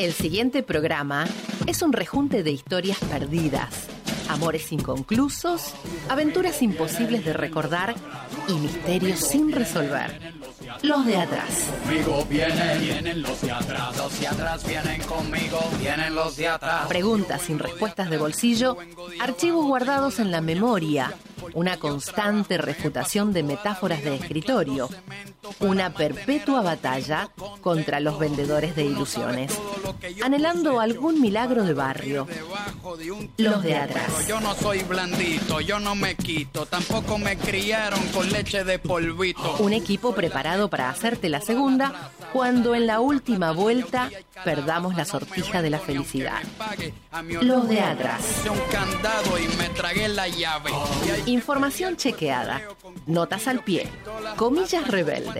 El siguiente programa es un rejunte de historias perdidas, amores inconclusos, aventuras imposibles de recordar y misterios sin resolver. Los de atrás. Conmigo vienen, vienen los de atrás, los de atrás vienen conmigo, vienen los de atrás. Preguntas sin respuestas de bolsillo, archivos guardados en la memoria, una constante refutación de metáforas de escritorio, una perpetua batalla contra los vendedores de ilusiones, anhelando algún milagro de barrio. Los de atrás. Yo no soy blandito, yo no me quito, tampoco me criaron con leche de polvito. Un equipo preparado para hacerte la segunda cuando en la última vuelta perdamos la sortija de la felicidad. Los de atrás. Información chequeada, notas al pie, comillas rebeldes,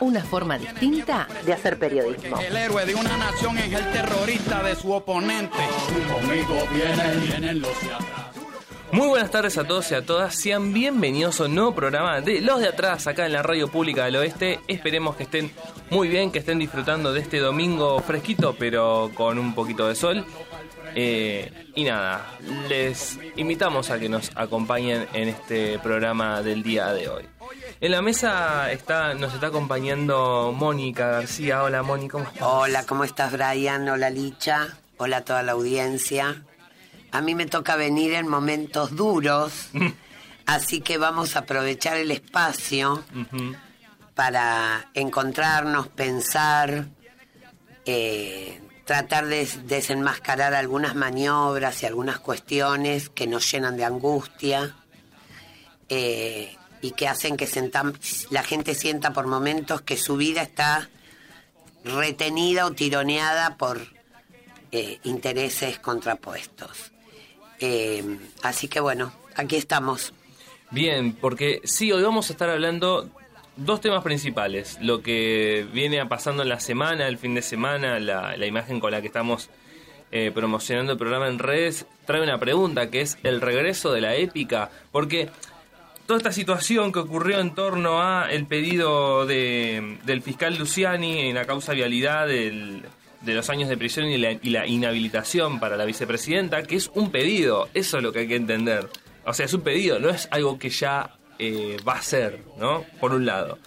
Una forma distinta de hacer periodismo. El héroe de una nación es el terrorista de su oponente. Conmigo vienen, vienen los de atrás. Muy buenas tardes a todos y a todas, sean bienvenidos a un nuevo programa de Los de Atrás acá en la Radio Pública del Oeste. Esperemos que estén muy bien, que estén disfrutando de este domingo fresquito pero con un poquito de sol. Eh, y nada, les invitamos a que nos acompañen en este programa del día de hoy. En la mesa está, nos está acompañando Mónica García. Hola Mónica, ¿cómo estás? Hola, ¿cómo estás, Brian? Hola, Licha. Hola a toda la audiencia. A mí me toca venir en momentos duros, así que vamos a aprovechar el espacio para encontrarnos, pensar, eh, tratar de des- desenmascarar algunas maniobras y algunas cuestiones que nos llenan de angustia eh, y que hacen que sentam- la gente sienta por momentos que su vida está retenida o tironeada por eh, intereses contrapuestos. Eh, así que bueno, aquí estamos. Bien, porque sí, hoy vamos a estar hablando dos temas principales. Lo que viene pasando en la semana, el fin de semana, la, la imagen con la que estamos eh, promocionando el programa en redes, trae una pregunta que es el regreso de la épica. Porque toda esta situación que ocurrió en torno a el pedido de, del fiscal Luciani en la causa vialidad de los años de prisión y la, y la inhabilitación para la vicepresidenta, que es un pedido, eso es lo que hay que entender. O sea, es un pedido, no es algo que ya eh, va a ser, ¿no? Por un lado.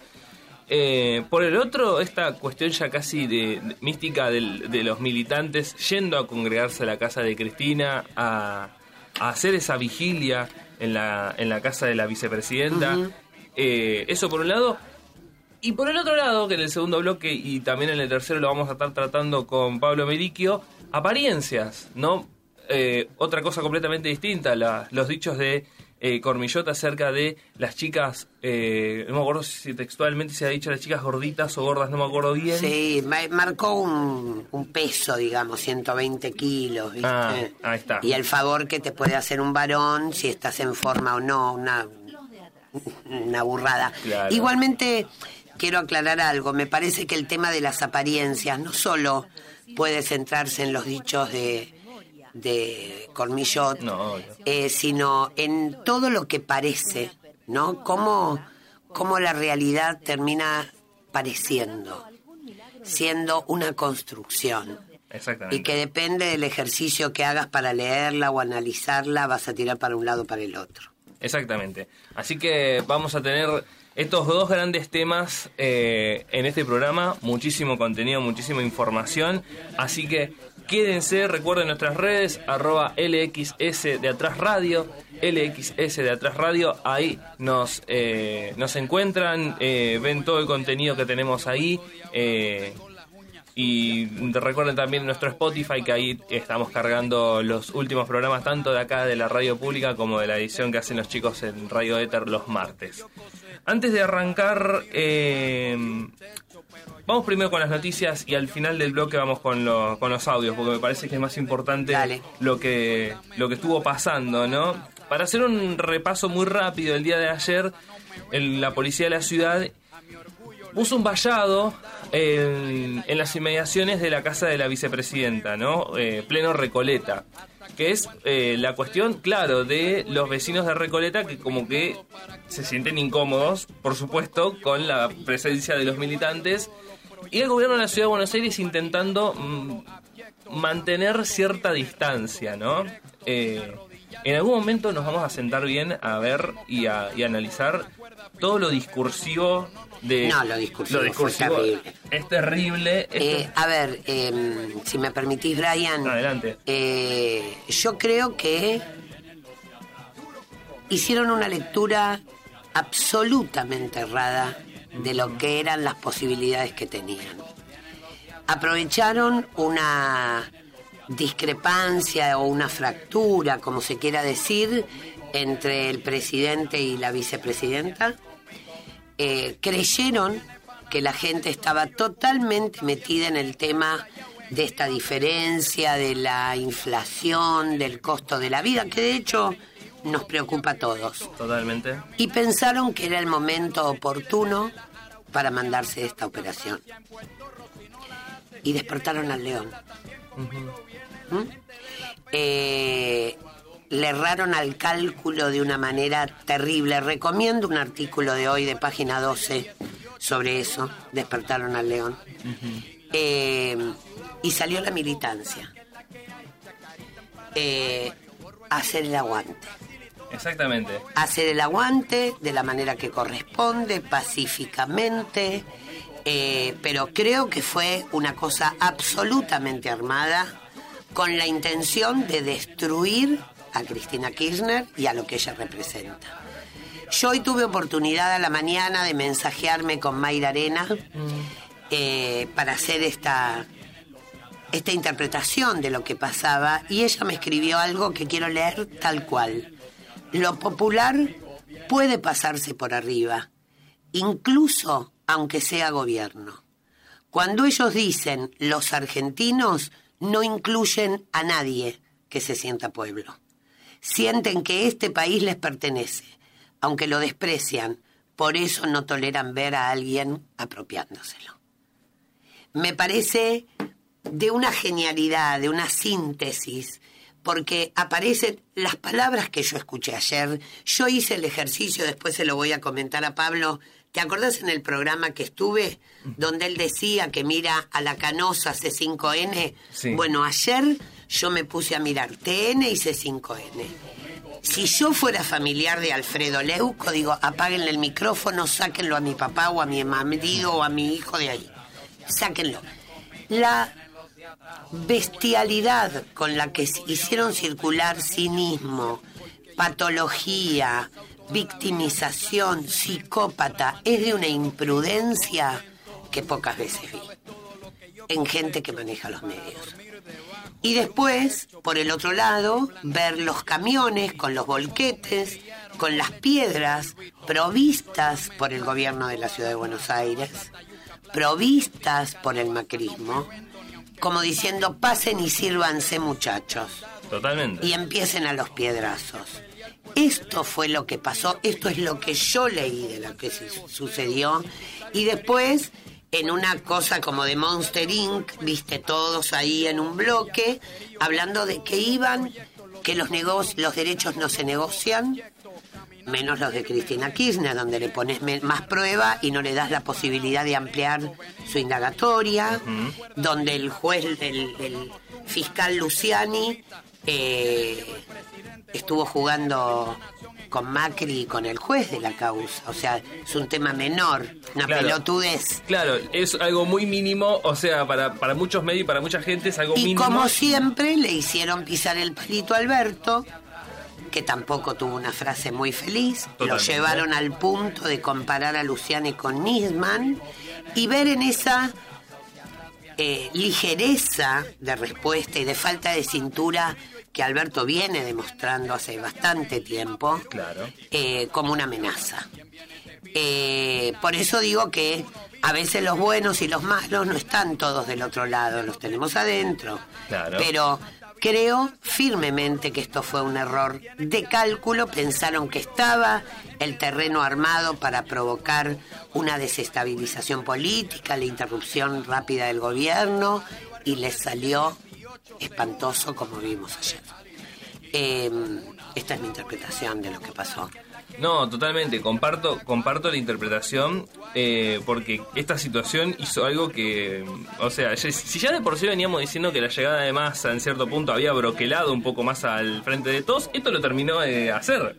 Eh, por el otro, esta cuestión ya casi de, mística de los militantes yendo a congregarse a la casa de Cristina, a, a hacer esa vigilia en la, en la casa de la vicepresidenta. Eh, eso por un lado. Y por el otro lado, que en el segundo bloque y también en el tercero lo vamos a estar tratando con Pablo Meriquio, apariencias, ¿no? Eh, otra cosa completamente distinta, la- los dichos de eh, Cormillot acerca de las chicas, eh, no me acuerdo si textualmente se ha dicho las chicas gorditas o gordas, no me acuerdo bien. Sí, ma- marcó un, un peso, digamos, 120 kilos, ¿viste? Ah, ahí está. Y el favor que te puede hacer un varón si estás en forma o no, una, una burrada. Claro. Igualmente, quiero aclarar algo, me parece que el tema de las apariencias no solo puede centrarse en los dichos de, de Cormillot, No, eh, sino en todo lo que parece, ¿no? Cómo, cómo la realidad termina pareciendo, siendo una construcción. Exactamente. Y que depende del ejercicio que hagas para leerla o analizarla, vas a tirar para un lado o para el otro. Exactamente. Así que vamos a tener estos dos grandes temas eh, en este programa. Muchísimo contenido, muchísima información. Así que quédense, recuerden nuestras redes, arroba LXS de Atrás Radio, LXS de Atrás Radio. Ahí nos, eh, nos encuentran, eh, ven todo el contenido que tenemos ahí. eh, y recuerden también nuestro Spotify, que ahí estamos cargando los últimos programas, tanto de acá de la radio pública como de la edición que hacen los chicos en Radio Éter los martes. Antes de arrancar, eh, vamos primero con las noticias y al final del bloque vamos con, lo- con los audios, porque me parece que es más importante Dale. lo que, lo que estuvo pasando, ¿no? para hacer un repaso muy rápido, el día de ayer, la policía de la ciudad puso un vallado en, las inmediaciones de la casa de la vicepresidenta, ¿no? Eh, pleno Recoleta. Que es eh, la cuestión, claro, de los vecinos de Recoleta que como que se sienten incómodos, por supuesto, con la presencia de los militantes. Y el gobierno de la ciudad de Buenos Aires intentando mm, mantener cierta distancia, ¿no? Eh, en algún momento nos vamos a sentar bien a ver y a analizar todo lo discursivo de... No, lo discursivo, es terrible. Es terrible. Eh, a ver, em, si me permitís, Brian. Adelante. Eh, yo creo que hicieron una lectura absolutamente errada de lo que eran las posibilidades que tenían. Aprovecharon una discrepancia o una fractura, como se quiera decir, entre el presidente y la vicepresidenta. Eh, creyeron que la gente estaba totalmente metida en el tema de esta diferencia, de la inflación, del costo de la vida, que de hecho nos preocupa a todos. Totalmente. Y pensaron que era el momento oportuno para mandarse esta operación. Y despertaron al león le erraron al cálculo de una manera terrible. Recomiendo un artículo de hoy de página 12 sobre eso, despertaron al león. Eh, y salió la militancia. Eh, hacer el aguante. Exactamente. Hacer el aguante de la manera que corresponde, pacíficamente, eh, pero creo que fue una cosa absolutamente armada con la intención de destruir a Cristina Kirchner y a lo que ella representa. Yo hoy tuve oportunidad a la mañana de mensajearme con Mayra Arena eh, para hacer esta, esta interpretación de lo que pasaba y ella me escribió algo que quiero leer tal cual. Lo popular puede pasarse por arriba, incluso aunque sea gobierno. Cuando ellos dicen los argentinos, no incluyen a nadie que se sienta pueblo sienten que este país les pertenece, aunque lo desprecian, por eso no toleran ver a alguien apropiándoselo. Me parece de una genialidad, de una síntesis, porque aparecen las palabras que yo escuché ayer. Yo hice el ejercicio, después se lo voy a comentar a Pablo. ¿Te acordás en el programa que estuve, donde él decía que mira a la canosa C5N? Bueno, ayer yo me puse a mirar TN y C5N. Si yo fuera familiar de Alfredo Leuco, digo, apáguenle el micrófono, sáquenlo a mi papá o a mi marido o a mi hijo de ahí. Sáquenlo. La bestialidad con la que hicieron circular cinismo, patología, victimización, psicópata, es de una imprudencia que pocas veces vi en gente que maneja los medios. Y después, por el otro lado, ver los camiones con los volquetes, con las piedras provistas por el gobierno de la ciudad de Buenos Aires, provistas por el macrismo, como diciendo pasen y sírvanse muchachos. Totalmente. Y empiecen a los piedrazos. Esto fue lo que pasó, esto es lo que yo leí de lo que sucedió. Y después en una cosa como de Monster Inc., viste todos ahí en un bloque, hablando de que iban, que los, los derechos no se negocian, menos los de Cristina Kirchner, donde le pones más prueba y no le das la posibilidad de ampliar su indagatoria, donde el juez, el, fiscal Luciani, eh, estuvo jugando con Macri y con el juez de la causa. O sea, es un tema menor, una pelotudez. Claro, es algo muy mínimo, o sea, para, para muchos medios y para mucha gente es algo mínimo. Y como siempre le hicieron pisar el palito a Alberto, que tampoco tuvo una frase muy feliz. Lo llevaron al punto de comparar a Luciane con Nisman y ver en esa eh, ligereza de respuesta y de falta de cintura que Alberto viene demostrando hace bastante tiempo eh, como una amenaza. Eh, por eso digo que a veces los buenos y los malos no están todos del otro lado, los tenemos adentro. Pero Creo firmemente que esto fue un error de cálculo. Pensaron que estaba el terreno armado para provocar una desestabilización política, la interrupción rápida del gobierno y les salió espantoso como vimos ayer. Eh, esta es mi interpretación de lo que pasó. No, totalmente, comparto, comparto la interpretación, eh, porque esta situación hizo algo que, o sea, si ya de por sí veníamos diciendo que la llegada de Massa en cierto punto había broquelado un poco más al frente de todos, esto lo terminó de hacer.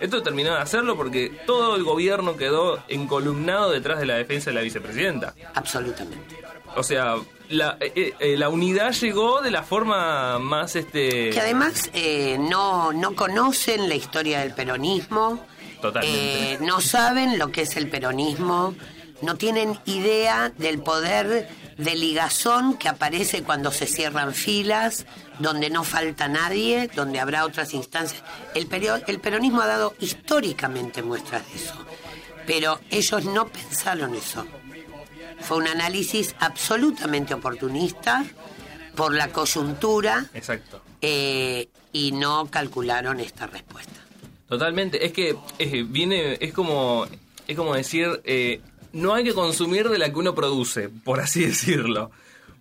Esto terminó de hacerlo porque todo el gobierno quedó encolumnado detrás de la defensa de la vicepresidenta. Absolutamente. O sea, la, eh, eh, la unidad llegó de la forma más este que además eh, no no conocen la historia del peronismo. Totalmente. no saben lo que es el peronismo. No tienen idea del poder de ligazón que aparece cuando se cierran filas donde no falta nadie donde habrá otras instancias. El, el peronismo ha dado históricamente muestras de eso pero ellos no pensaron eso fue un análisis absolutamente oportunista por la coyuntura. Exacto. Eh, y no calcularon esta respuesta. Totalmente. Es que viene, es como, es como decir, eh, no hay que consumir de la que uno produce, por así decirlo.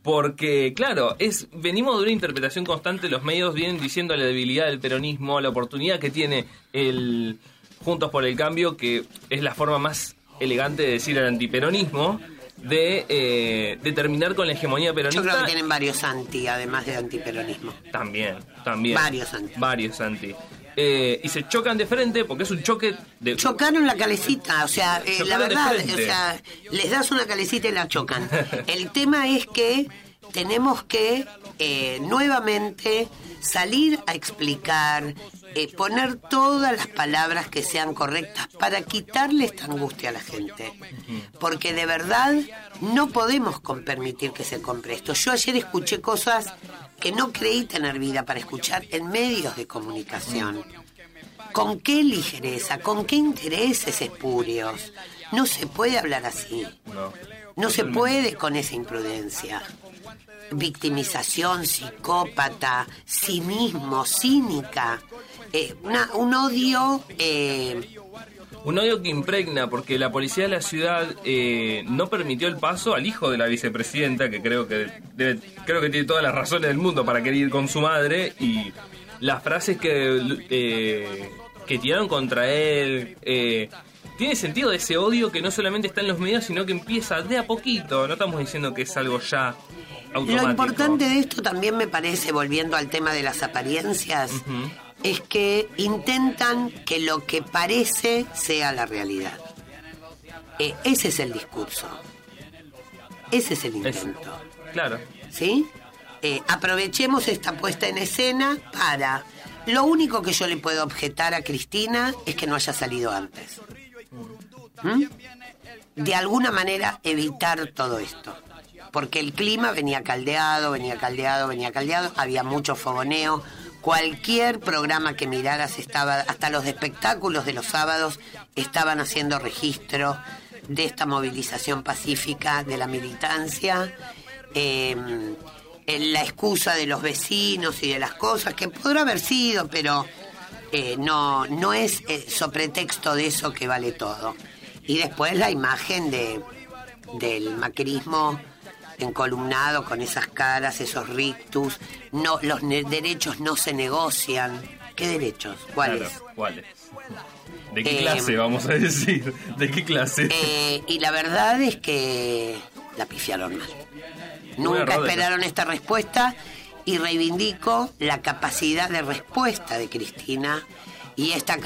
Porque, claro, es venimos de una interpretación constante, los medios vienen diciendo la debilidad del peronismo, la oportunidad que tiene el Juntos por el Cambio, que es la forma más elegante de decir el antiperonismo, de, eh, de terminar con la hegemonía peronista. Yo creo que tienen varios anti, además de antiperonismo. También, también. Varios anti. Varios anti. Eh, y se chocan de frente porque es un choque de... Chocaron la calecita, o sea, eh, la verdad, o sea, les das una calecita y la chocan. El tema es que tenemos que eh, nuevamente salir a explicar, eh, poner todas las palabras que sean correctas para quitarle esta angustia a la gente. Porque de verdad no podemos permitir que se compre esto. Yo ayer escuché cosas que no creí tener vida para escuchar en medios de comunicación. ¿Con qué ligereza? ¿Con qué intereses espurios? No se puede hablar así. No se puede con esa imprudencia victimización, psicópata, cinismo, cínica, eh, un odio... Eh, un odio que impregna porque la policía de la ciudad eh, no permitió el paso al hijo de la vicepresidenta, que creo que debe, creo que tiene todas las razones del mundo para querer ir con su madre, y las frases que, que tiraron contra él, tiene sentido ese odio que no solamente está en los medios, sino que empieza de a poquito. No estamos diciendo que es algo ya lo importante de esto también me parece, volviendo al tema de las apariencias, es que intentan que lo que parece sea la realidad. Eh, ese es el discurso. Ese es el intento. claro. ¿Sí? Eh, aprovechemos esta puesta en escena para... Lo único que yo le puedo objetar a Cristina es que no haya salido antes. ¿Mm? De alguna manera evitar todo esto porque el clima venía caldeado, venía caldeado, venía caldeado, había mucho fogoneo. Cualquier programa que miraras estaba, hasta los espectáculos de los sábados estaban haciendo registro de esta movilización pacífica de la militancia. Em, la excusa de los vecinos y de las cosas, que podrá haber sido, pero eh, no, no es eh, pretexto de eso que vale todo. Y después la imagen de, del macrismo encolumnado con esas caras, esos rictus. No, los derechos no se negocian. ¿Qué derechos? ¿Cuáles? ¿Cuáles? ¿De qué clase, eh, vamos a decir? ¿De qué clase? Eh, y la verdad es que la pifiaron mal. Nunca esperaron esta respuesta y reivindico la capacidad de respuesta de Cristina y esta,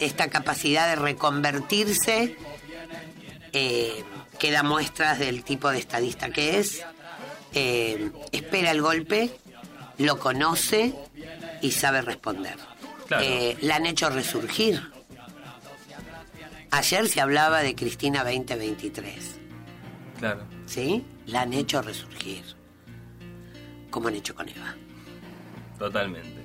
esta capacidad de reconvertirse eh, que da muestras del tipo de estadista que es, eh, espera el golpe, lo conoce y sabe responder. Eh, la han hecho resurgir. Ayer se hablaba de Cristina 2023. Claro. ¿Sí? La han hecho resurgir. Como han hecho con Eva. Totalmente.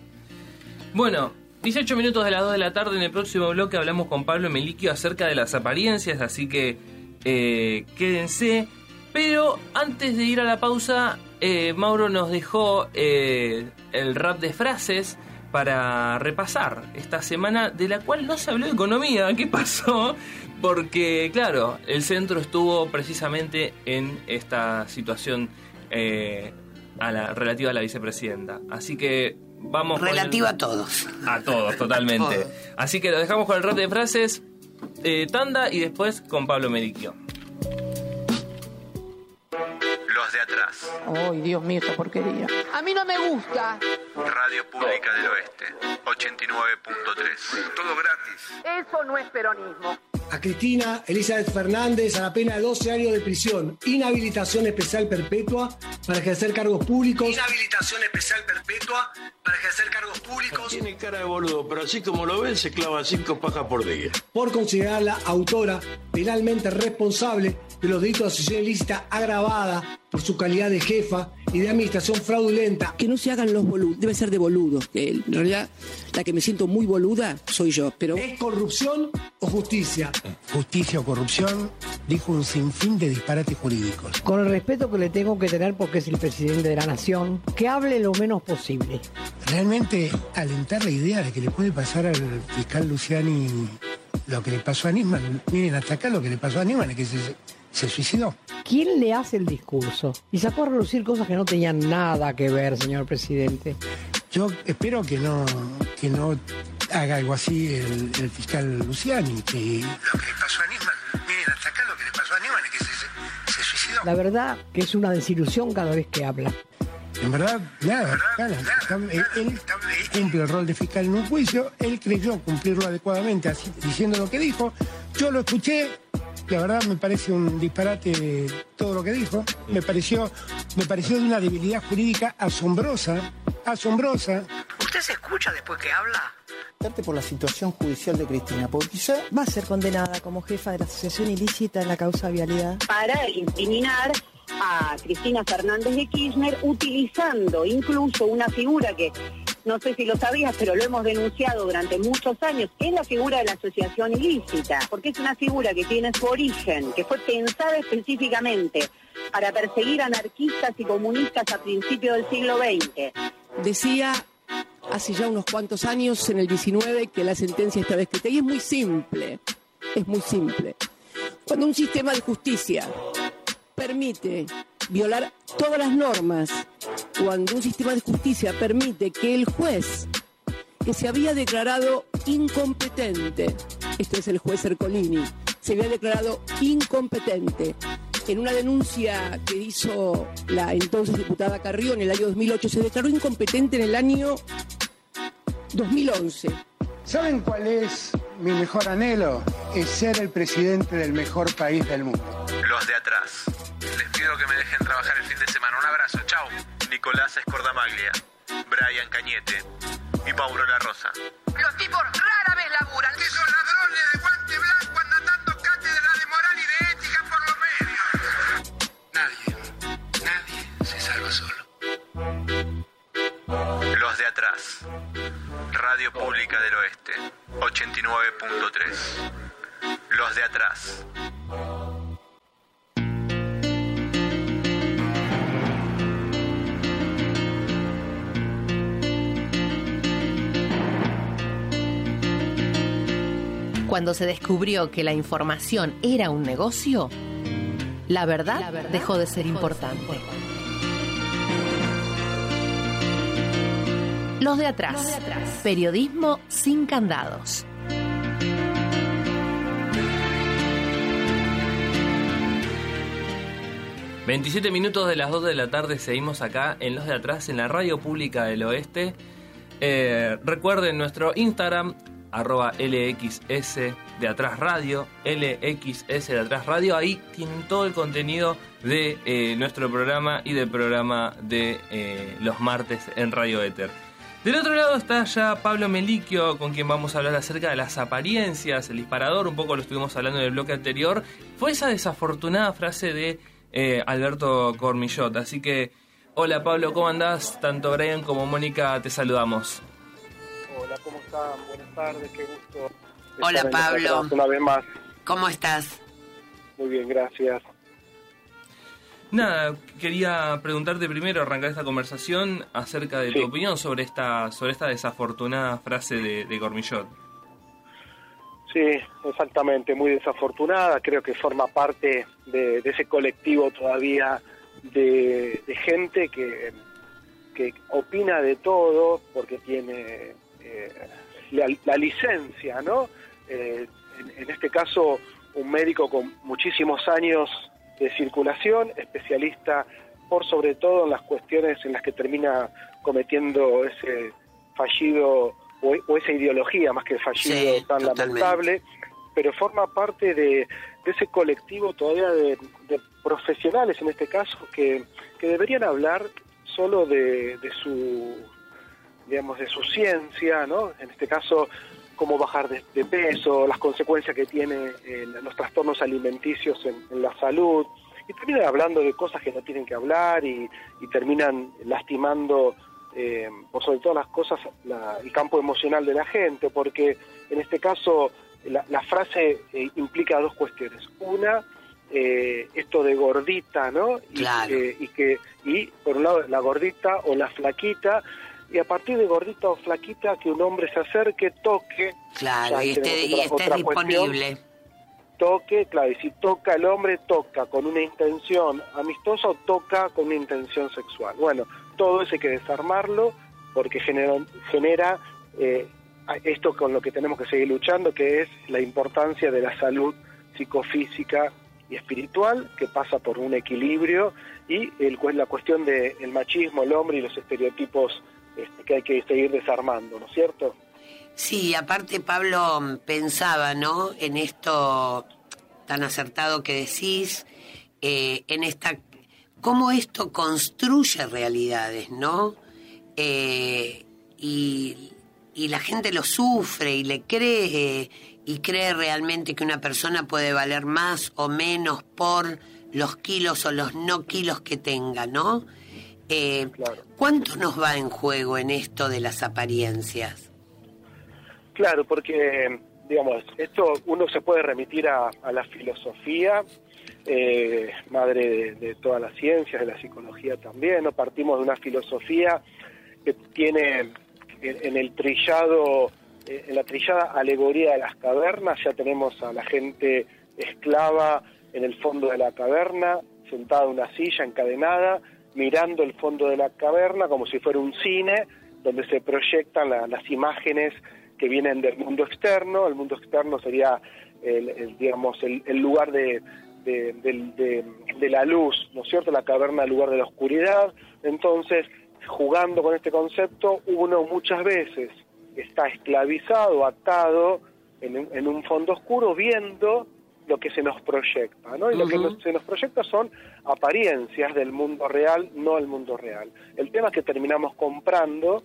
Bueno, 18 minutos de las 2 de la tarde. En el próximo bloque hablamos con Pablo Meliquio acerca de las apariencias, así que eh, quédense. Pero antes de ir a la pausa, eh, Mauro nos dejó eh, el rap de frases para repasar esta semana de la cual no se habló de economía. ¿Qué pasó? Porque, claro, el centro estuvo precisamente en esta situación eh, a la, relativa a la vicepresidenta. Así que vamos... Relativa a todos. A todos, totalmente. Así que lo dejamos con el rap de frases, eh, tanda y después con Pablo Meriquio. Los de atrás. Ay, Dios mío, esta porquería. A mí no me gusta. Radio Pública del Oeste. 89.3. Todo gratis. Eso no es peronismo. A Cristina Elizabeth Fernández a la pena de 12 años de prisión, inhabilitación especial perpetua para ejercer cargos públicos. Inhabilitación especial perpetua para ejercer cargos públicos. Tiene cara de boludo, pero así como lo ven, se clava cinco pajas por día. Por considerarla autora penalmente responsable de los delitos de asociación ilícita agravada por su calidad de jefa y de administración fraudulenta. Que no se hagan los boludos, debe ser de boludos. Que en realidad la que me siento muy boluda soy yo, pero... ¿Es corrupción o justicia? Justicia o corrupción, dijo un sinfín de disparates jurídicos. Con el respeto que le tengo que tener porque es el presidente de la nación, que hable lo menos posible. Realmente alentar la idea de que le puede pasar al fiscal Luciani lo que le pasó a Nisman. Miren, hasta acá lo que le pasó a Nisman es que se, se suicidó. ¿Quién le hace el discurso? Y sacó a relucir cosas que no tenían nada que ver, señor presidente. Yo espero que no, que no haga algo así el, el fiscal Luciani, que lo que le pasó a Nisman, miren, hasta acá lo que le pasó a Nisman es que se, se, se suicidó. La verdad que es una desilusión cada vez que habla. En verdad, nada, nada. Él, él cumple el rol de fiscal en un juicio, él creyó cumplirlo adecuadamente así, diciendo lo que dijo. Yo lo escuché, la verdad me parece un disparate todo lo que dijo. Me pareció, me pareció de una debilidad jurídica asombrosa, asombrosa. ¿Usted se escucha después que habla? por la situación judicial de Cristina, porque quizá va a ser condenada como jefa de la asociación ilícita en la causa vialidad. Para incriminar a Cristina Fernández de Kirchner utilizando incluso una figura que no sé si lo sabías, pero lo hemos denunciado durante muchos años, es la figura de la asociación ilícita, porque es una figura que tiene su origen, que fue pensada específicamente para perseguir anarquistas y comunistas a principios del siglo XX. Decía hace ya unos cuantos años, en el 19, que la sentencia estaba escrita. Y es muy simple, es muy simple. Cuando un sistema de justicia permite violar todas las normas, cuando un sistema de justicia permite que el juez que se había declarado incompetente, este es el juez Ercolini, se había declarado incompetente en una denuncia que hizo la entonces diputada Carrió en el año 2008, se declaró incompetente en el año 2011. ¿Saben cuál es mi mejor anhelo? Es ser el presidente del mejor país del mundo. Los de atrás. Les pido que me dejen trabajar el fin de semana. Un abrazo. Chao. Nicolás Escordamaglia, Brian Cañete y Paulo La Rosa. Los tipos rara vez laburan. Esos ladrones de guante blanco andan dando cátedra de moral y de ética por los medios. Nadie, nadie se salva solo. Los de atrás. Radio Pública del Oeste. 89.3. Los de atrás. Cuando se descubrió que la información era un negocio, la verdad, dejó de ser importante. Los de atrás. Periodismo sin candados. ...27 minutos de las 2 de la tarde... ...seguimos acá en Los de Atrás... ...en la Radio Pública del Oeste... Eh, recuerden nuestro Instagram... ...arroba LXS de Atrás Radio... LXS de Atrás Radio... ...ahí tienen todo el contenido... ...de eh, nuestro programa... ...y del programa de eh, los martes en Radio Éter... Del otro lado está ya Pablo Meliquio, con quien vamos a hablar acerca de las apariencias, el disparador, un poco lo estuvimos hablando en el bloque anterior. Fue esa desafortunada frase de eh, Alberto Cormillot. Así que, hola Pablo, ¿cómo andás? Tanto Brian como Mónica te saludamos. Buenas tardes, qué gusto. Hola Pablo. Una vez más. ¿Cómo estás? Muy bien, gracias. Nada, quería preguntarte primero, arrancar esta conversación acerca de tu opinión sobre esta sobre esta desafortunada frase de, de Cormillot. Sí, exactamente, muy desafortunada, creo que forma parte de, de ese colectivo todavía de, de gente que, que opina de todo porque tiene la, la licencia, ¿no? Eh, en, en este caso, un médico con muchísimos años de circulación, especialista por sobre todo en las cuestiones en las que termina cometiendo ese fallido o, o esa ideología más que fallido Sí, tan totalmente. lamentable, pero forma parte de, de ese colectivo todavía de, de profesionales en este caso que, que deberían hablar solo de, de su digamos de su ciencia, ¿no? En este caso cómo bajar de, de peso, las consecuencias que tiene en los trastornos alimenticios en, en la salud, y terminan hablando de cosas que no tienen que hablar y, y terminan lastimando, eh, por sobre todas las cosas, la- el campo emocional de la gente, porque en este caso la, la frase eh, implica dos cuestiones. Una, eh, esto de gordita, ¿no? Eh, y que y por un lado la gordita o la flaquita y a partir de gordita o flaquita que un hombre se acerque, toque, Claro, y esté, y otra cuestión, disponible. toque, claro, y si toca el hombre, toca con una intención amistosa o toca con una intención sexual. Bueno, todo eso hay que desarmarlo porque genera, genera eh, esto con lo que tenemos que seguir luchando, que es la importancia de la salud psicofísica y espiritual, que pasa por un equilibrio, y el, la cuestión del machismo, el hombre y los estereotipos este, que hay que seguir desarmando, ¿no es cierto? Sí, aparte Pablo mm, pensaba, ¿no? En esto tan acertado que decís, eh, en esta, cómo esto construye realidades, ¿no? Eh, y, y la gente lo sufre y le cree y cree realmente que una persona puede valer más o menos por los kilos o los no kilos que tenga, ¿no? Eh, ¿Cuánto nos va en juego en esto de las apariencias? Claro, porque, digamos, esto uno se puede remitir a, a la filosofía, eh, madre de, de todas las ciencias, de la psicología también, ¿no? Partimos de una filosofía que tiene en, en el trillado, eh, en la trillada alegoría de las cavernas, ya tenemos a la gente esclava en el fondo de la caverna, sentada en una silla encadenada, mirando el fondo de la caverna como si fuera un cine, donde se proyectan la- las imágenes que vienen del mundo externo. El mundo externo sería, el, digamos, el, el lugar de, de, de- la luz, ¿no es cierto? La caverna, el lugar de la oscuridad. Entonces, jugando con este concepto, uno muchas veces está esclavizado, atado en, en un fondo oscuro, viendo lo que se nos proyecta, ¿no? Y lo que nos- se nos proyecta son apariencias del mundo real, no el mundo real. El tema es que terminamos comprando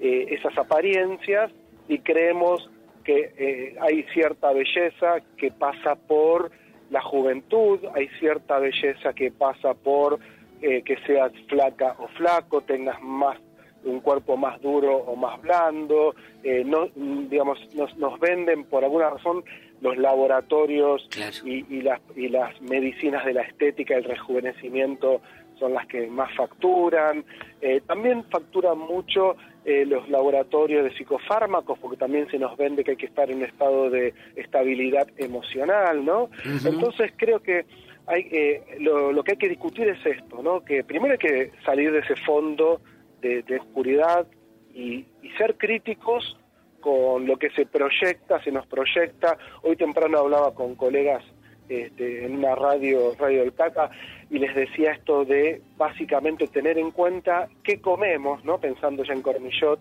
eh, esas apariencias y creemos que eh, hay cierta belleza que pasa por la juventud, hay cierta belleza que pasa por eh, que seas flaca o flaco, tengas más un cuerpo más duro o más blando, eh, no, mm, digamos, nos, nos venden por alguna razón los laboratorios y, y las, y las medicinas de la estética, el rejuvenecimiento son las que más facturan. Eh, también facturan mucho eh, los laboratorios de psicofármacos, porque también se nos vende que hay que estar en un estado de estabilidad emocional, ¿no? Entonces creo que hay, eh, lo, lo que hay que discutir es esto, ¿no? Que primero hay que salir de ese fondo de, de oscuridad y, y ser críticos con lo que se proyecta, se nos proyecta. Hoy temprano hablaba con colegas este, en una radio, Radio del Caca, y les decía esto de básicamente tener en cuenta qué comemos, ¿no? Pensando ya en Cormillot,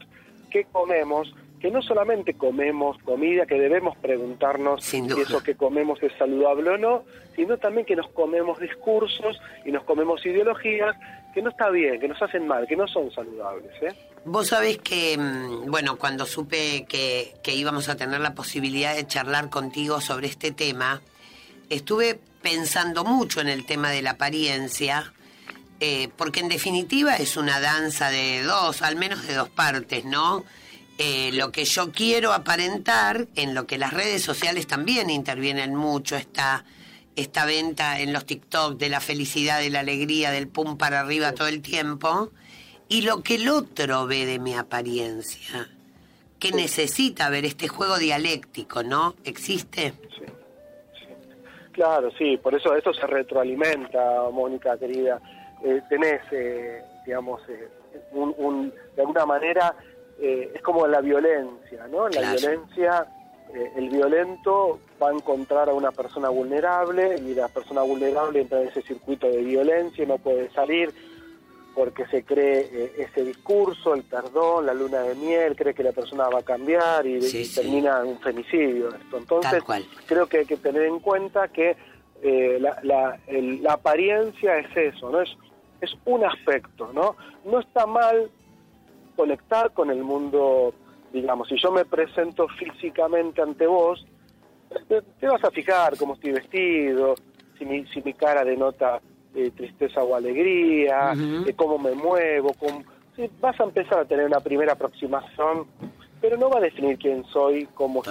qué comemos, que no solamente comemos comida, que debemos preguntarnos si eso que comemos es saludable o no, sino también que nos comemos discursos y nos comemos ideologías que no está bien, que nos hacen mal, que no son saludables, ¿eh? Vos sabés que, mm, bueno, cuando supe que, que íbamos a tener la posibilidad de charlar contigo sobre este tema, estuve pensando mucho en el tema de la apariencia, eh, porque en definitiva es una danza de dos, al menos de dos partes, ¿no? Eh, lo que yo quiero aparentar, en lo que las redes sociales también intervienen mucho, está esta venta en los TikTok de la felicidad, de la alegría, del pum para arriba todo el tiempo, y lo que el otro ve de mi apariencia, que necesita ver este juego dialéctico, ¿no? ¿Existe? Claro, sí, por eso eso se retroalimenta, Mónica querida. Eh, tenés, eh, digamos, eh, un, un- de alguna manera, eh, es como la violencia, ¿no? La Claro. violencia, eh, el violento va a encontrar a una persona vulnerable y la persona vulnerable entra en ese circuito de violencia y no puede salir porque se cree eh, ese discurso, el perdón, la luna de miel, cree que la persona va a cambiar y, Sí, y sí. termina en un femicidio esto. Entonces, creo que hay que tener en cuenta que eh, la, la- el- la apariencia es eso, ¿no? Es, es un aspecto, ¿no? No está mal conectar con el mundo, digamos, si yo me presento físicamente ante vos, te, te vas a fijar cómo estoy vestido, si mi, si mi cara denota eh, tristeza o alegría, Ujú. eh, cómo me muevo, cómo- sí, vas a empezar a tener una primera aproximación, pero no va a definir quién soy como,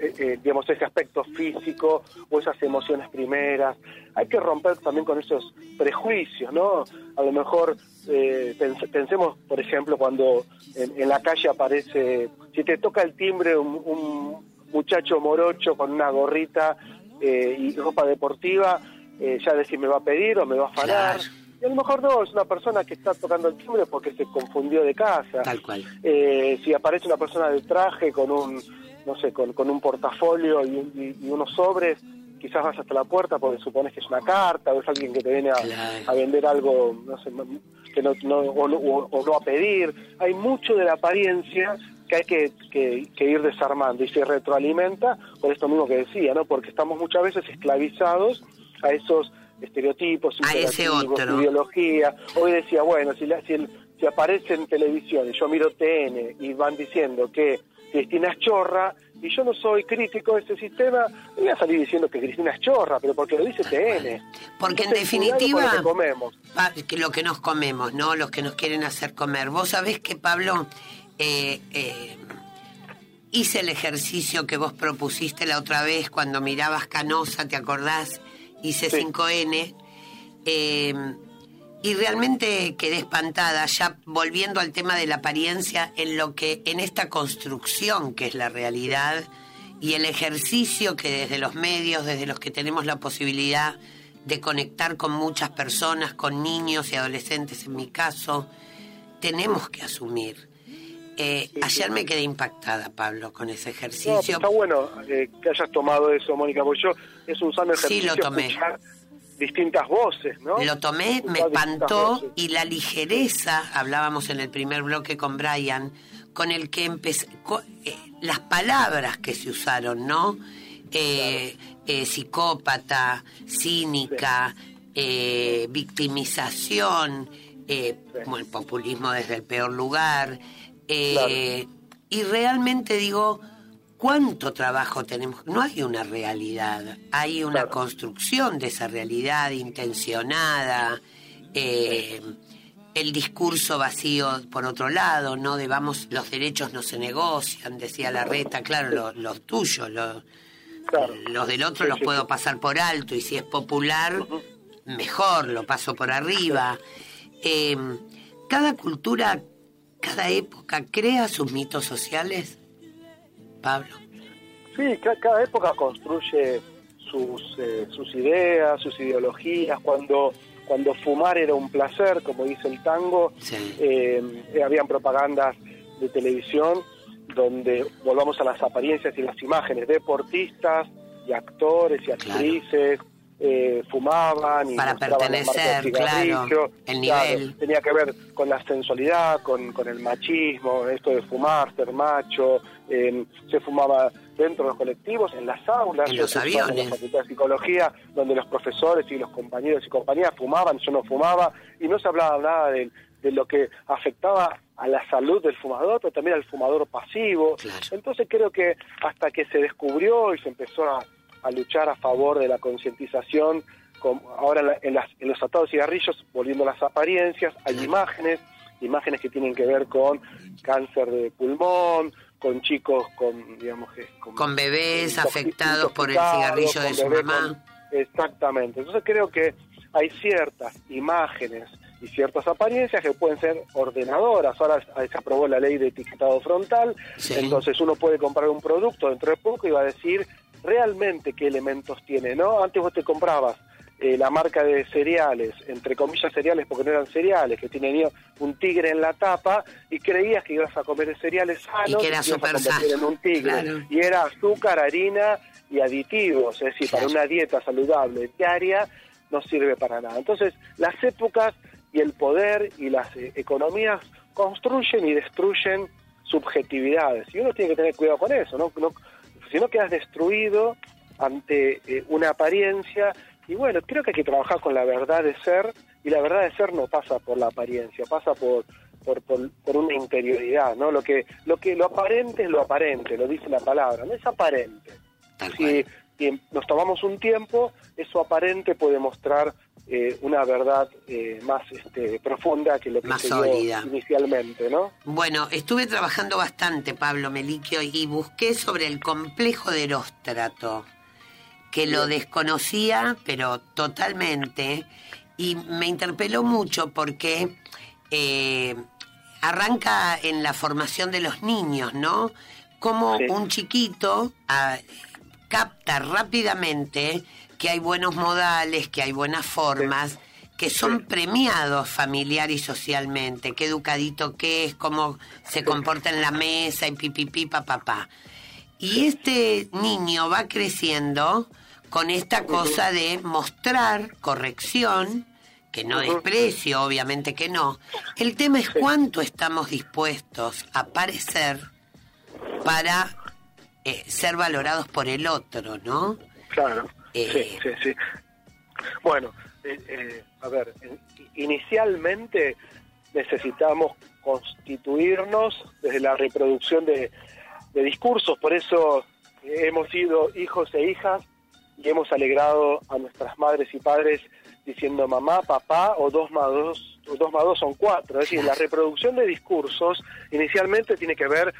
eh, eh, digamos, ese aspecto físico o esas emociones primeras. Hay que romper también con esos prejuicios, ¿no? A lo mejor eh, pens- pensemos, por ejemplo, cuando en, en la calle aparece, si te toca el timbre un, un muchacho morocho con una gorrita eh, y ropa deportiva, eh, ya decir me va a pedir o me va a afanar. Y a lo mejor no, es una persona que está tocando el timbre porque se confundió de casa. Tal cual. Eh, si aparece una persona de traje con un, no sé, con, con un portafolio y, y- y unos sobres, quizás vas hasta la puerta porque supones que es una carta o es alguien que te viene a, a vender algo, no sé, que no, no- o, no- o- o no a pedir. Hay mucho de la apariencia que hay que, que- que ir desarmando y se retroalimenta por esto mismo que decía, ¿no? Porque estamos muchas veces esclavizados a esos estereotipos, A ese otro. ideología. Hoy decía, bueno, si, la- si, el- si aparece en televisión y yo miro TN y van diciendo que Cristina es chorra y yo no soy crítico de este sistema, voy a salir diciendo que Cristina es chorra, pero porque lo dice TN. Porque en Entonces, definitiva, lo que comemos. pa- que lo que nos comemos, ¿no? Los que nos quieren hacer comer. Vos sabés que, Pablo, eh, eh, hice el ejercicio que vos propusiste la otra vez cuando mirabas Canosa, ¿te acordás? Hice 5N. eh, y realmente quedé espantada, ya volviendo al tema de la apariencia, en lo que, en esta construcción que es la realidad y el ejercicio que desde los medios, desde los que tenemos la posibilidad de conectar con muchas personas, con niños y adolescentes en mi caso, tenemos que asumir. Eh, ayer me quedé impactada, Pablo, con ese No, ejercicio. está bueno eh, que hayas tomado eso, Mónica, porque yo es un sano Sí, ejercicio lo tomé. escuchar distintas voces, ¿no? Lo tomé, me Escuchar espantó y la ligereza, hablábamos en el primer bloque con Brian, con el que empecé, eh, las palabras que se usaron, ¿no? Psicópata, cínica, victimización, el populismo desde el peor lugar. Eh, Y realmente digo, ¿cuánto trabajo tenemos? No hay una realidad, hay una construcción de esa realidad intencionada. eh, el discurso vacío por otro lado, ¿no? De vamos, los derechos no se negocian, decía la reta, claro, los, los tuyos, los, los del otro los puedo pasar por alto y si es popular, mejor, lo paso por arriba. Eh, cada cultura, cada época crea sus mitos sociales, Pablo. Sí, ca- cada época construye sus, eh, sus ideas, sus ideologías. Cuando, cuando fumar era un placer, como dice el tango, eh, eh, habían propagandas de televisión donde volvamos a las apariencias y las imágenes, deportistas y actores y actrices. Eh, fumaban y Para pertenecer, claro, el Claro, nivel. tenía que ver con la sensualidad, con, con el machismo, esto de fumar, ser macho, eh, se fumaba dentro de los colectivos, en las aulas, En los aviones. En la Facultad de Psicología, donde los profesores y los compañeros y compañeras fumaban, yo no fumaba, y no se hablaba nada de, de lo que afectaba a la salud del fumador, pero también al fumador pasivo. Entonces creo que hasta que se descubrió y se empezó a, a luchar a favor de la concientización, con- ahora en, la- en las- en los atados de cigarrillos, volviendo a las apariencias, hay imágenes, imágenes que tienen que ver con cáncer de pulmón, con chicos con, digamos, con, Con bebés afectados por el cigarrillo de su mamá. con- Exactamente. Entonces creo que hay ciertas imágenes y ciertas apariencias que pueden ser ordenadoras. Ahora se aprobó la ley de etiquetado frontal, entonces uno puede comprar un producto dentro de poco y va a decir realmente qué elementos tiene, ¿no? Antes vos te comprabas eh, la marca de cereales, entre comillas cereales porque no eran cereales, que tenía un tigre en la tapa y creías que ibas a comer cereales sanos Y que era ibas a convertir en un tigre. claro. Y era azúcar, harina y aditivos, es decir, para una dieta saludable diaria no sirve para nada. Entonces, las épocas y el poder y las eh, economías construyen y destruyen subjetividades. Y uno tiene que tener cuidado con eso, ¿no? No- si no quedas destruido ante eh, una apariencia. Y bueno, creo que hay que trabajar con la verdad de ser, y la verdad de ser no pasa por la apariencia, pasa por, por, por, por una interioridad, ¿no? Lo que, lo que lo aparente es lo aparente, lo dice la palabra, no es aparente. Si, si nos tomamos un tiempo, eso aparente puede mostrar eh, una verdad eh, más este, profunda que lo que Más se dio inicialmente, ¿no? Bueno, estuve trabajando bastante, Pablo Meliquio, y busqué sobre el complejo de Eróstrato, que lo desconocía, pero totalmente, y me interpeló mucho porque eh, arranca en la formación de los niños, ¿no? Como un chiquito ah, capta rápidamente que hay buenos modales, que hay buenas formas, que son premiados familiar y socialmente, qué educadito que es, cómo se comporta en la mesa y pipipi, papá. Y este niño va creciendo con esta cosa de mostrar corrección, que no desprecio, obviamente que no. El tema es cuánto estamos dispuestos a parecer para eh, ser valorados por el otro, ¿no? Claro. Eh, Sí, sí, sí. Bueno, eh, eh, a ver, eh, inicialmente necesitamos constituirnos desde la reproducción de, de discursos, por eso hemos sido hijos e hijas y hemos alegrado a nuestras madres y padres diciendo mamá, papá o dos más dos, o dos más dos son cuatro. Es decir, la reproducción de discursos inicialmente tiene que ver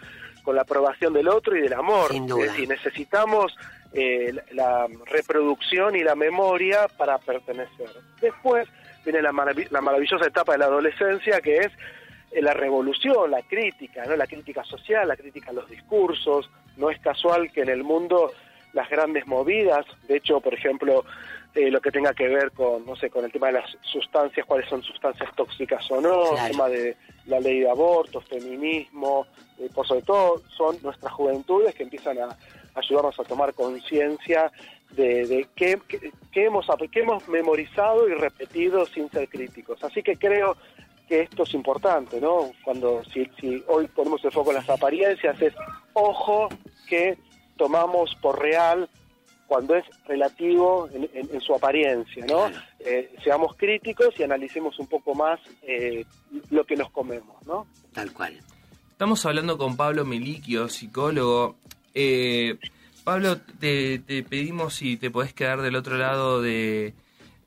con la aprobación del otro y del amor. Sin duda. Es decir, necesitamos eh, la la reproducción y la memoria para pertenecer. Después viene la, marav- la maravillosa etapa de la adolescencia que es eh, la revolución, la crítica, ¿no? la crítica social, la crítica a los discursos. No es casual que en el mundo las grandes movidas, de hecho, por ejemplo, eh, lo que tenga que ver con, no sé, con el tema de las sustancias, cuáles son sustancias tóxicas o no, Claro. el tema de la ley de aborto, feminismo, eh, por sobre todo son nuestras juventudes que empiezan a ayudarnos a tomar conciencia de, de qué, qué- qué hemos, qué hemos memorizado y repetido sin ser críticos. Así que creo que esto es importante, ¿no? Cuando si, si hoy ponemos el foco en las apariencias es ojo que tomamos por real cuando es relativo en, en- en su apariencia, ¿no? Eh, seamos críticos y analicemos un poco más eh, lo que nos comemos, ¿no? Tal cual. Estamos hablando con Pablo Meliquio, psicólogo. Eh, Pablo, te, te pedimos si te podés quedar del otro lado de,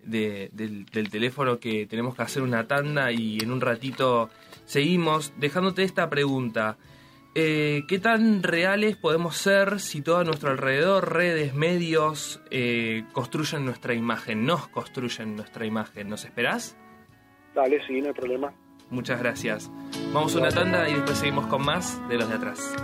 de- del, del teléfono que tenemos que hacer una tanda y en un ratito seguimos dejándote esta pregunta. Eh, ¿Qué tan reales podemos ser si todo a nuestro alrededor, redes, medios, eh, construyen nuestra imagen, nos construyen nuestra imagen? ¿Nos esperás? Dale, sí, no hay problema. Muchas gracias. Vamos a una tanda y después seguimos con más de los de atrás.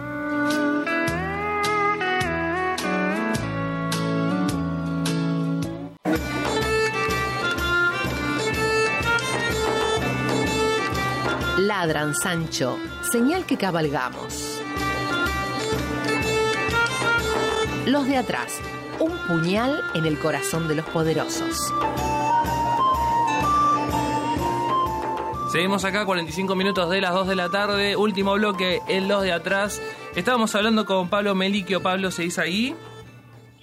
Ladran, Sancho, señal que cabalgamos. Los de atrás, un puñal en el corazón de los poderosos. Seguimos acá, 45 minutos de las 2 de la tarde, último bloque en los de atrás. Estábamos hablando con Pablo Meliquio. Pablo, ¿seguís ahí?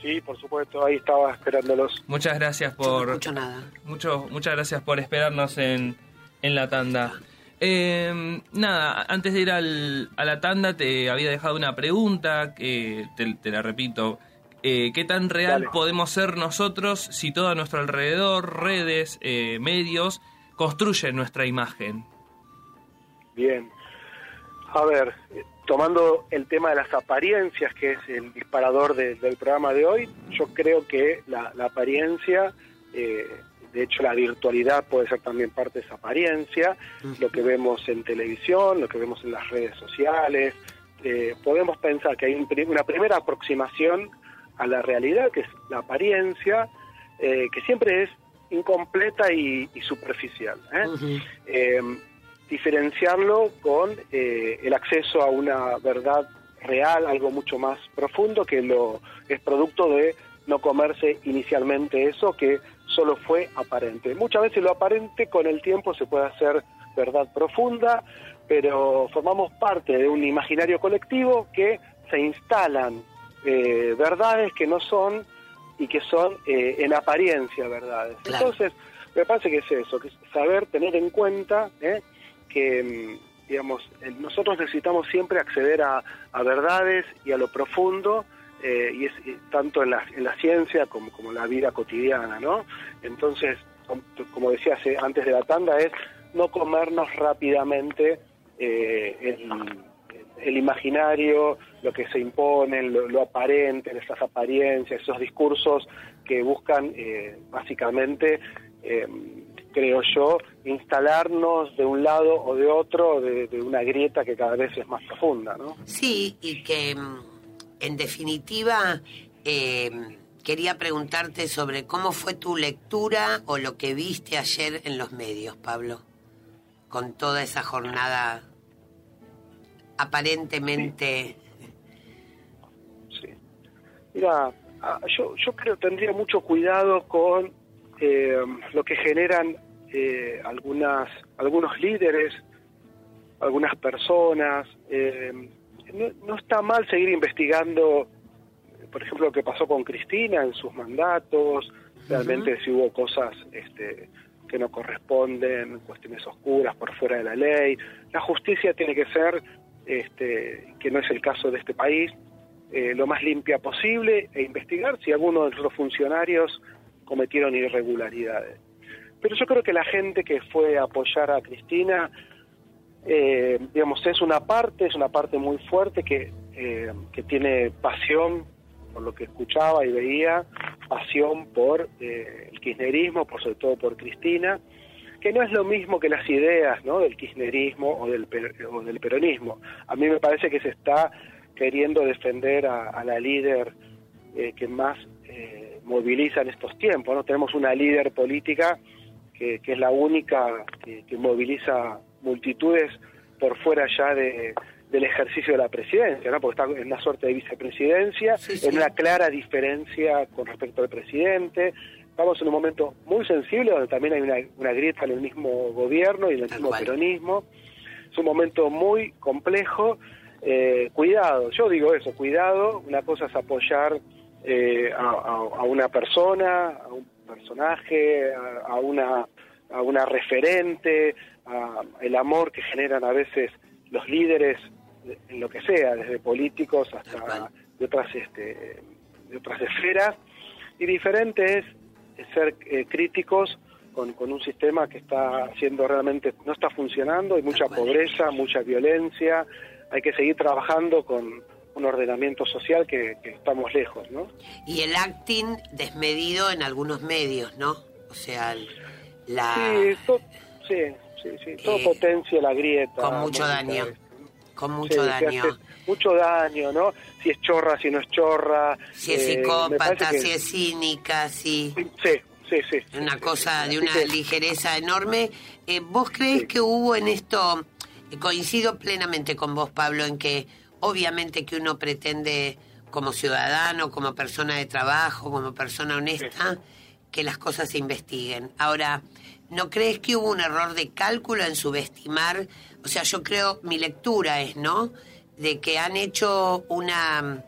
Sí, por supuesto, ahí estaba esperándolos. Muchas gracias por... nada. Mucho, muchas gracias por esperarnos en, en la tanda. Eh, nada, antes de ir al- a la tanda te había dejado una pregunta que te, te la repito. Eh, ¿Qué tan real Dale. podemos ser nosotros si todo a nuestro alrededor, redes, eh, medios, construyen nuestra imagen? Bien. A ver, tomando el tema de las apariencias, que es el disparador de- del programa de hoy, yo creo que la, la apariencia, eh, de hecho la virtualidad puede ser también parte de esa apariencia, lo que vemos en televisión, lo que vemos en las redes sociales, eh, podemos pensar que hay un una primera aproximación a la realidad, que es la apariencia, eh, que siempre es incompleta y, y superficial. ¿eh? Eh, diferenciarlo con eh, el acceso a una verdad real, algo mucho más profundo que lo es producto de no comerse inicialmente eso que solo fue aparente. Muchas veces lo aparente con el tiempo se puede hacer verdad profunda, pero formamos parte de un imaginario colectivo que se instalan eh, verdades que no son y que son eh, en apariencia verdades. Entonces, me parece que es eso, que es saber tener en cuenta ¿eh? que, mm, digamos, eh, nosotros necesitamos siempre acceder a, a verdades y a lo profundo, eh, y es y tanto en la, en la ciencia como, como en la vida cotidiana, ¿no? Entonces, com- como decía antes de la tanda, es no comernos rápidamente eh, el, el imaginario, lo que se impone, lo, lo aparente, esas apariencias, esos discursos que buscan eh, básicamente, eh, creo yo, instalarnos de un lado o de otro de, de una grieta que cada vez es más profunda, ¿no? Sí, y que en definitiva eh, quería preguntarte sobre cómo fue tu lectura o lo que viste ayer en los medios, Pablo, con toda esa jornada aparentemente... Mira, ah, yo, yo creo que tendría mucho cuidado con eh, lo que generan eh, algunos líderes, algunas personas. No, no está mal seguir investigando, por ejemplo, lo que pasó con Cristina en sus mandatos, realmente si hubo cosas este, que no corresponden, cuestiones oscuras por fuera de la ley. La justicia tiene que ser, este, que no es el caso de este país, eh, lo más limpia posible e investigar si algunos de los funcionarios cometieron irregularidades. Pero yo creo que la gente que fue a apoyar a Cristina, eh, digamos, es una parte, es una parte muy fuerte que, eh, que tiene pasión por lo que escuchaba y veía, pasión por eh, el kirchnerismo, por sobre todo por Cristina, que no es lo mismo que las ideas ¿no? del kirchnerismo o del, o del peronismo. A mí me parece que se está queriendo defender a, la líder eh, que más eh, moviliza en estos tiempos. ¿no? Tenemos una líder política que, que es la única que moviliza multitudes por fuera ya de, del ejercicio de la presidencia, ¿no? porque está en una suerte de vicepresidencia, en una clara diferencia con respecto al presidente. Estamos en un momento muy sensible donde también hay una, una grieta en el mismo gobierno y en el mismo peronismo. Es un momento muy complejo. Eh, cuidado, yo digo eso, cuidado. Una cosa es apoyar eh, a, a- a una persona, a un personaje, a, a una, a una referente, a el amor que generan a veces los líderes en lo que sea, desde políticos hasta de otras, este, de otras esferas. Y diferente es ser eh, críticos con, con un sistema que está haciendo realmente, no está funcionando, hay mucha pobreza, mucha violencia, hay que seguir trabajando con un ordenamiento social que, que estamos lejos, ¿no? Y el acting desmedido en algunos medios, ¿no? O sea, la... Sí, to- sí, sí, sí, todo Eh, potencia la grieta. con mucho daño. ¿viste? Con mucho daño. Mucho daño, ¿no? Si es chorra, si no es chorra. Si es eh, psicópata, que- si es cínica, si... Sí, sí, sí. Una cosa de una ligereza enorme. Eh, ¿Vos crees que hubo en esto, eh, coincido plenamente con vos, Pablo, en que obviamente que uno pretende como ciudadano, como persona de trabajo, como persona honesta, que las cosas se investiguen. Ahora, ¿no crees que hubo un error de cálculo en subestimar? O sea, yo creo, mi lectura es, ¿no? De que han hecho una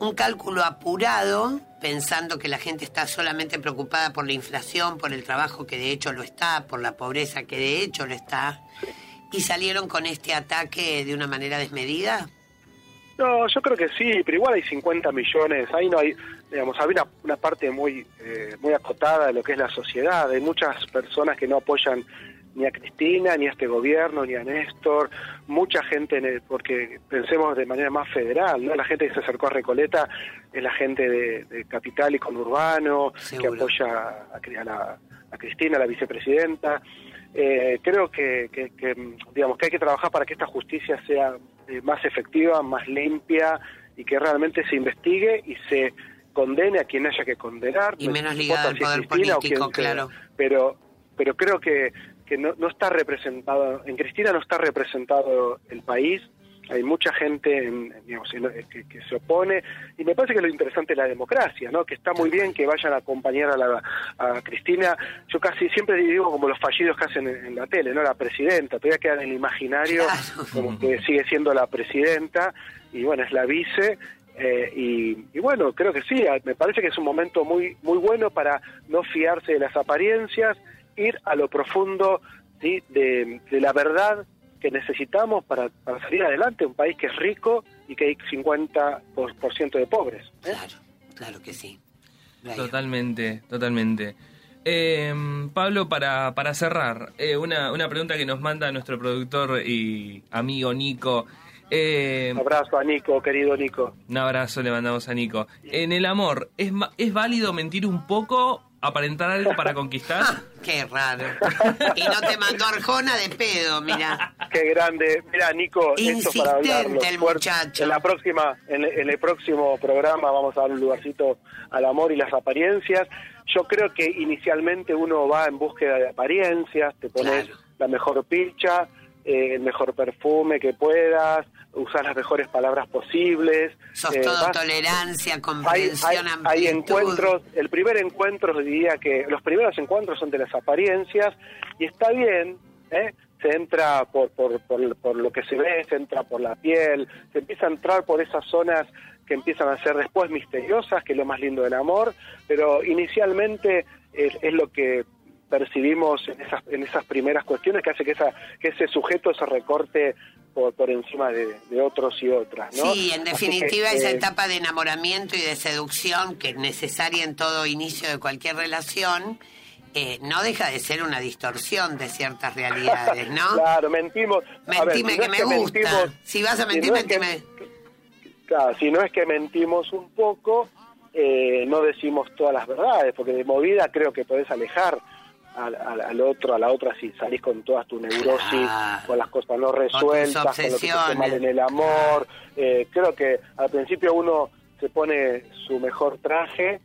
un cálculo apurado, pensando que la gente está solamente preocupada por la inflación, por el trabajo que de hecho lo está, por la pobreza que de hecho lo está, y salieron con este ataque de una manera desmedida. No, yo creo que sí, pero igual hay 50 millones, ahí no hay, digamos, hay una, una parte muy, eh, muy acotada de lo que es la sociedad, hay muchas personas que no apoyan ni a Cristina, ni a este gobierno, ni a Néstor, mucha gente, en el- porque pensemos de manera más federal, ¿no? La gente que se acercó a Recoleta es la gente de, de Capital y Conurbano, que apoya a, a la- a Cristina, la vicepresidenta. Eh, creo que, que- que, digamos, que hay que trabajar para que esta justicia sea eh, más efectiva, más limpia y que realmente se investigue y se condene a quien haya que condenar. Y no menos ligada al poder Cristina político, sea. claro. Pero, pero creo que, que no, no está representado, en Cristina no está representado el país, hay mucha gente en- digamos, en- que, que se opone y me parece que lo interesante es la democracia, ¿no? que está muy bien que vayan a acompañar a, la, a Cristina, yo casi siempre digo como los fallidos que hacen en, en la tele, ¿no? la presidenta, todavía queda en el imaginario como que sigue siendo la presidenta y bueno, es la vice eh, y, y bueno, creo que sí, me parece que es un momento muy, muy bueno para no fiarse de las apariencias, ir a lo profundo ¿sí? de, de la verdad que necesitamos para, para salir adelante, un país que es rico y que hay 50% por, por ciento de pobres. ¿eh? Claro que sí. Totalmente, totalmente. Eh, Pablo, para, para cerrar, eh, una, una pregunta que nos manda nuestro productor y amigo Nico. Eh, Un abrazo a Nico, querido Nico. un abrazo le mandamos a Nico. En el amor, ¿es, ma- ¿es válido mentir un poco, aparentar algo para conquistar? Qué raro. Y no te mandó Arjona de pedo, mira. Qué grande. Mira, Nico, esto para hablarlo Insistente el muchacho. En la próxima, en, en el próximo programa vamos a dar un lugarcito al amor y las apariencias. Yo creo que inicialmente uno va en búsqueda de apariencias, te pones la mejor picha, eh, el mejor perfume que puedas, usar las mejores palabras posibles. Sos eh, todo vas- tolerancia, comprensión, hay- hay amplitud. encuentros, el primer encuentro diría que los primeros encuentros son de las apariencias y está bien, ¿eh? se entra por, por, por, por lo que se ve, se entra por la piel, se empieza a entrar por esas zonas que empiezan a ser después misteriosas, que es lo más lindo del amor, pero inicialmente es, es lo que percibimos en esas, en esas primeras cuestiones que hace que, esa, que ese sujeto se recorte por, por encima de, de otros y otras. ¿no? Sí, en definitiva que, esa eh, etapa de enamoramiento y de seducción que es necesaria en todo inicio de cualquier relación, eh, no deja de ser una distorsión de ciertas realidades, ¿no? Claro, mentimos. Ver, Mentime si no que me gusta. mentimos- si vas a si mentir, no es que- mentime. Claro, si no es que mentimos un poco, eh, no decimos todas las verdades, porque de movida creo que podés alejar al, al- otro, a la otra, si salís con todas tu neurosis, con las cosas no resueltas, con lo que te hace mal en el amor. Eh, creo que al principio uno se pone su mejor traje,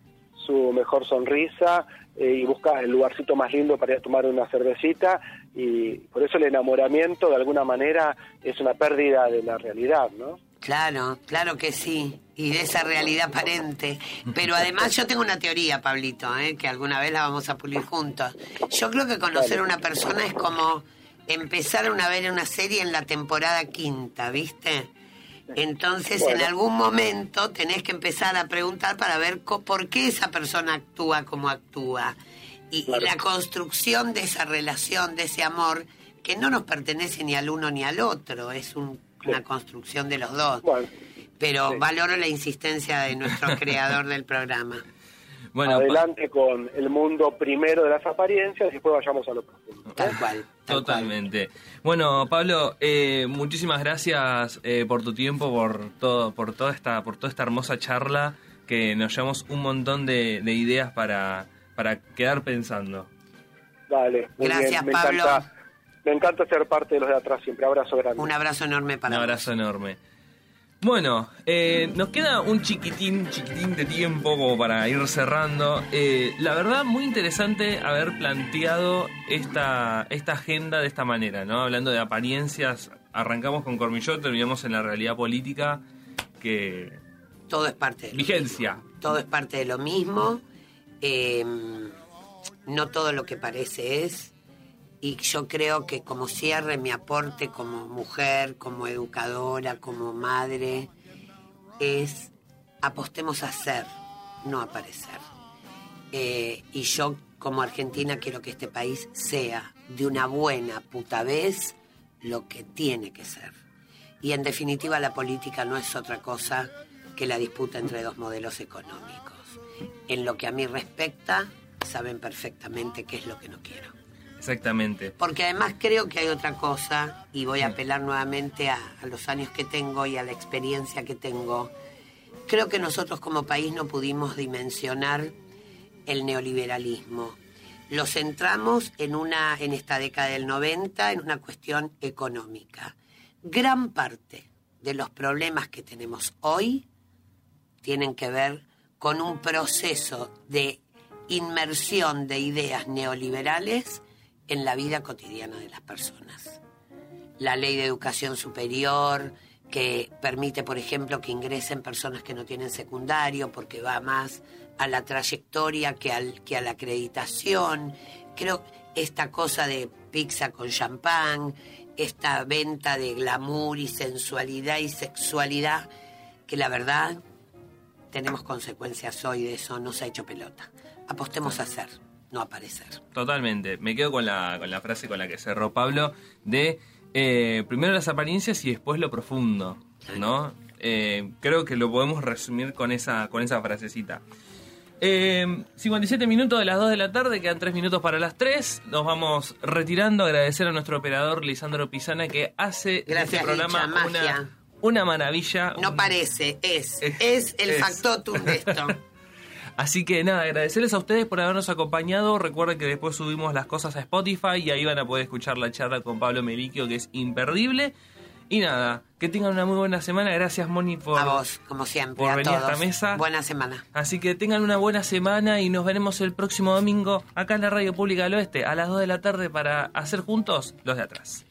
su mejor sonrisa eh, y busca el lugarcito más lindo para ir a tomar una cervecita y por eso el enamoramiento de alguna manera es una pérdida de la realidad, ¿no? Claro, claro que sí. Y de esa realidad aparente. Pero además yo tengo una teoría, Pablito, ¿eh? que alguna vez la vamos a pulir juntos. Yo creo que conocer a una persona es como empezar una vez una serie en la temporada quinta, ¿viste? Entonces, en algún momento tenés que empezar a preguntar para ver por qué esa persona actúa como actúa. Y, y la construcción de esa relación, de ese amor, que no nos pertenece ni al uno ni al otro, es un- una construcción de los dos. Pero valoro la insistencia de nuestro creador del programa. Bueno, Adelante con el mundo primero de las apariencias y después vayamos a lo profundo. Tal cual. Totalmente. Bueno, Pablo, eh, muchísimas gracias eh, por tu tiempo, por todo, por toda esta, por toda esta hermosa charla que nos llevamos un montón de, de ideas para, para quedar pensando. Dale. muy Gracias, bien, me Pablo. Encanta, me encanta ser parte de los de atrás siempre. Abrazo grande. Un abrazo enorme para Un abrazo enorme. Bueno, eh, nos queda un chiquitín, chiquitín de tiempo como para ir cerrando. Eh, la verdad, muy interesante haber planteado esta, esta agenda de esta manera, ¿no? Hablando de apariencias, arrancamos con Cormillot, terminamos en la realidad política, que... Todo es parte de lo Vigencia. mismo. Todo es parte de lo mismo. Eh, no todo lo que parece es. Y yo creo que como cierre mi aporte como mujer, como educadora, como madre, es apostemos a ser, no a parecer. Eh, y yo como argentina quiero que este país sea de una buena puta vez lo que tiene que ser. Y en definitiva la política no es otra cosa que la disputa entre dos modelos económicos. En lo que a mí respecta, saben perfectamente qué es lo que no quiero. Exactamente. Porque además creo que hay otra cosa, y voy a apelar nuevamente a, a los años que tengo y a la experiencia que tengo. Creo que nosotros como país no pudimos dimensionar el neoliberalismo. Lo centramos en, una, en esta década del 90 en una cuestión económica. Gran parte de los problemas que tenemos hoy tienen que ver con un proceso de inmersión de ideas neoliberales en la vida cotidiana de las personas. La ley de educación superior, que permite, por ejemplo, que ingresen personas que no tienen secundario, porque va más a la trayectoria que, al, que a la acreditación. Creo esta cosa de pizza con champán, esta venta de glamour y sensualidad y sexualidad, que la verdad tenemos consecuencias hoy de eso, no se ha hecho pelota. Apostemos a hacer, no a parecer. Totalmente. Me quedo con la, con la frase con la que cerró Pablo de eh, primero las apariencias y después lo profundo, ¿no? Eh, creo que lo podemos resumir con esa, con esa frasecita. Eh, 57 minutos de las 2 de la tarde, quedan 3 minutos para las 3. Nos vamos retirando. Agradecer a nuestro operador Lisandro Pisana que hace de este programa una, una maravilla. No un- parece, es, es el es. factotum de esto. Así que nada, agradecerles a ustedes por habernos acompañado. Recuerden que después subimos las cosas a Spotify y ahí van a poder escuchar la charla con Pablo Meliquio, que es imperdible. Y nada, que tengan una muy buena semana. Gracias, Moni, por, A vos, como siempre, por a venir a todos. esta mesa. Buena semana. Así que tengan una buena semana y nos veremos el próximo domingo acá en la Radio Pública del Oeste a las 2 de la tarde para hacer juntos los de atrás.